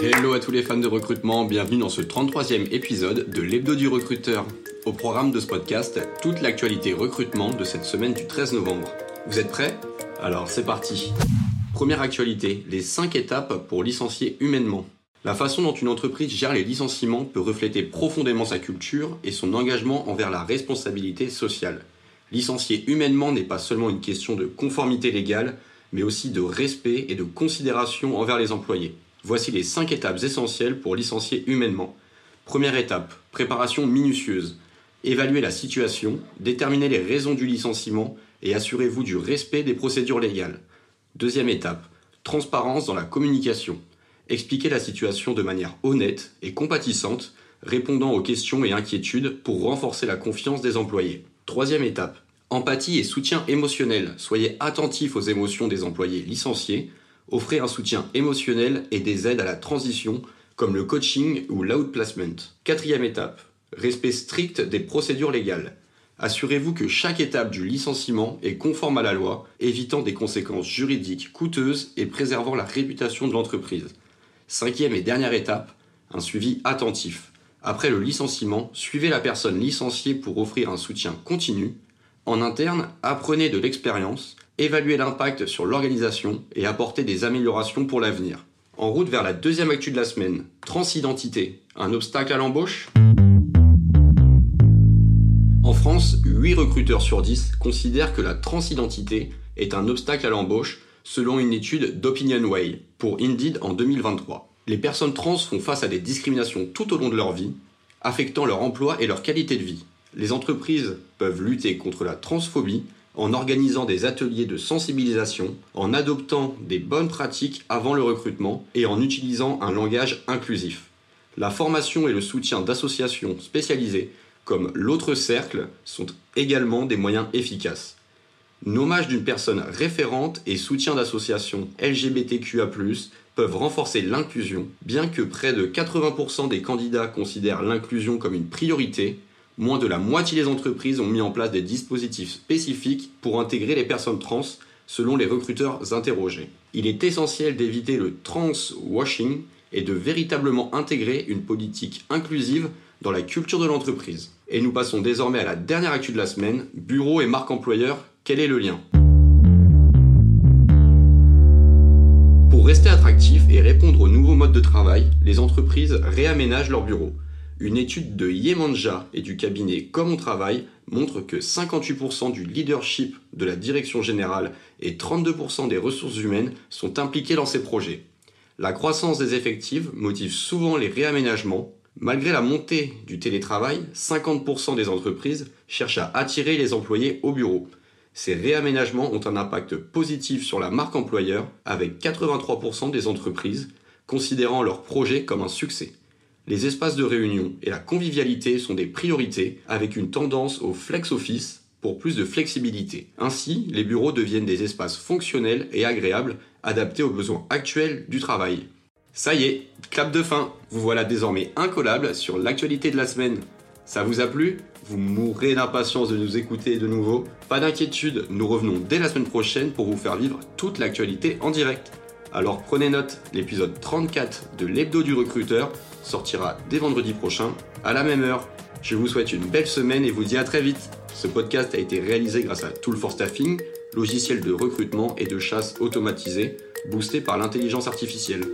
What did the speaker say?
Hello à tous les fans de recrutement, bienvenue dans ce 33e épisode de l'Hebdo du recruteur. Au programme de ce podcast, toute l'actualité recrutement de cette semaine du 13 novembre. Vous êtes prêts? Alors c'est parti. Première actualité, les 5 étapes pour licencier humainement. La façon dont une entreprise gère les licenciements peut refléter profondément sa culture et son engagement envers la responsabilité sociale. Licencier humainement n'est pas seulement une question de conformité légale, mais aussi de respect et de considération envers les employés. Voici les 5 étapes essentielles pour licencier humainement. Première étape, préparation minutieuse. Évaluez la situation, déterminez les raisons du licenciement et assurez-vous du respect des procédures légales. Deuxième étape, transparence dans la communication. Expliquez la situation de manière honnête et compatissante, répondant aux questions et inquiétudes pour renforcer la confiance des employés. Troisième étape, empathie et soutien émotionnel. Soyez attentif aux émotions des employés licenciés. Offrez un soutien émotionnel et des aides à la transition, comme le coaching ou l'outplacement. Quatrième étape, respect strict des procédures légales. Assurez-vous que chaque étape du licenciement est conforme à la loi, évitant des conséquences juridiques coûteuses et préservant la réputation de l'entreprise. Cinquième et dernière étape, un suivi attentif. Après le licenciement, suivez la personne licenciée pour offrir un soutien continu. En interne, apprenez de l'expérience, évaluez l'impact sur l'organisation et apportez des améliorations pour l'avenir. En route vers la deuxième actu de la semaine, transidentité, un obstacle à l'embauche? En France, 8 recruteurs sur 10 considèrent que la transidentité est un obstacle à l'embauche selon une étude d'OpinionWay pour Indeed en 2023. Les personnes trans font face à des discriminations tout au long de leur vie, affectant leur emploi et leur qualité de vie. Les entreprises peuvent lutter contre la transphobie en organisant des ateliers de sensibilisation, en adoptant des bonnes pratiques avant le recrutement et en utilisant un langage inclusif. La formation et le soutien d'associations spécialisées comme l'autre cercle sont également des moyens efficaces. Nommage d'une personne référente et soutien d'associations LGBTQA+, peuvent renforcer l'inclusion, bien que près de 80% des candidats considèrent l'inclusion comme une priorité, moins de la moitié des entreprises ont mis en place des dispositifs spécifiques pour intégrer les personnes trans, selon les recruteurs interrogés. Il est essentiel d'éviter le trans-washing et de véritablement intégrer une politique inclusive dans la culture de l'entreprise. Et nous passons désormais à la dernière actu de la semaine, bureau et marque employeur, quel est le lien? Pour rester attractif et répondre aux nouveaux modes de travail, les entreprises réaménagent leurs bureaux. Une étude de Yemanja et du cabinet Comme on travaille montre que 58% du leadership de la direction générale et 32% des ressources humaines sont impliqués dans ces projets. La croissance des effectifs motive souvent les réaménagements Malgré la montée du télétravail, 50% des entreprises cherchent à attirer les employés au bureau. Ces réaménagements ont un impact positif sur la marque employeur, avec 83% des entreprises considérant leur projet comme un succès. Les espaces de réunion et la convivialité sont des priorités, avec une tendance au flex office pour plus de flexibilité. Ainsi, les bureaux deviennent des espaces fonctionnels et agréables, adaptés aux besoins actuels du travail. Ça y est, clap de fin. Vous voilà désormais incollable sur l'actualité de la semaine. Ça vous a plu? Vous mourrez d'impatience de nous écouter de nouveau Pas d'inquiétude, nous revenons dès la semaine prochaine pour vous faire vivre toute l'actualité en direct. Alors prenez note, l'épisode 34 de l'hebdo du recruteur sortira dès vendredi prochain, à la même heure. Je vous souhaite une belle semaine et vous dis à très vite. Ce podcast a été réalisé grâce à Tool for Staffing, logiciel de recrutement et de chasse automatisé, boosté par l'intelligence artificielle.